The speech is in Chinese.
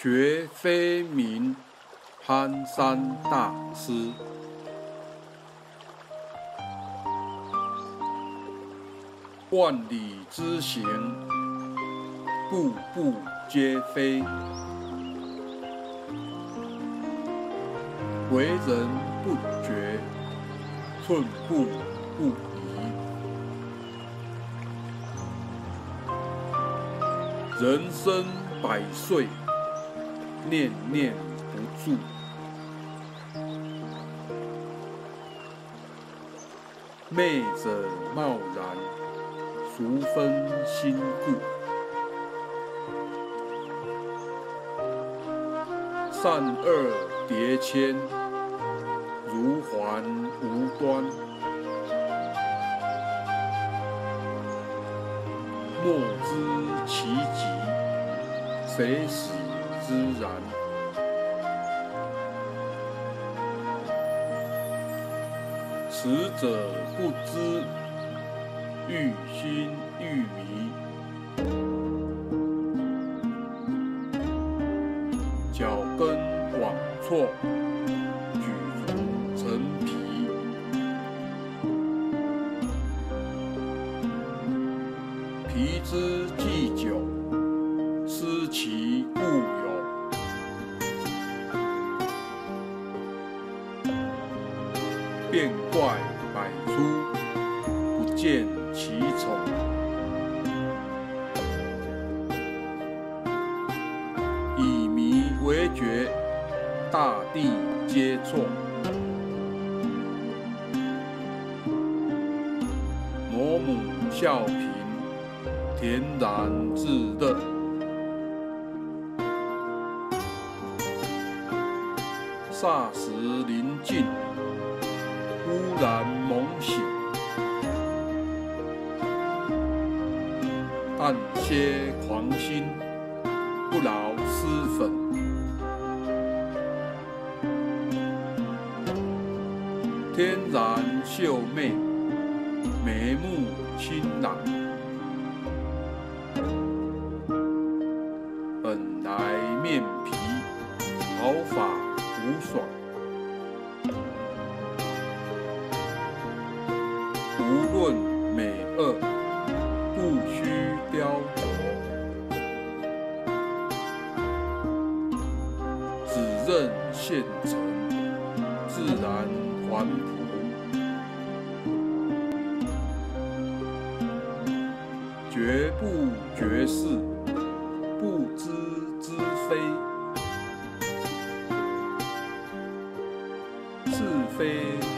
绝非名攀山大师。万里之行，步步皆非。为人不觉，寸步不移。人生百岁，念念不住。昧者贸然，孰分心故？善恶叠迁，如环无端。莫知其极，谁使之然？此者不知，欲心欲迷，脚跟往错，举足成皮。皮之既久，失其固出，不见其丑。以迷为觉，大地皆错。魔母笑贫，恬然自乐。霎时临近。忽然猛醒，但歇狂心，不劳师粉。天然秀媚，眉目清朗，本来面皮，毫发无爽。论美恶，不须雕琢，只认现成，自然还朴。绝不绝事，不知之非，是非。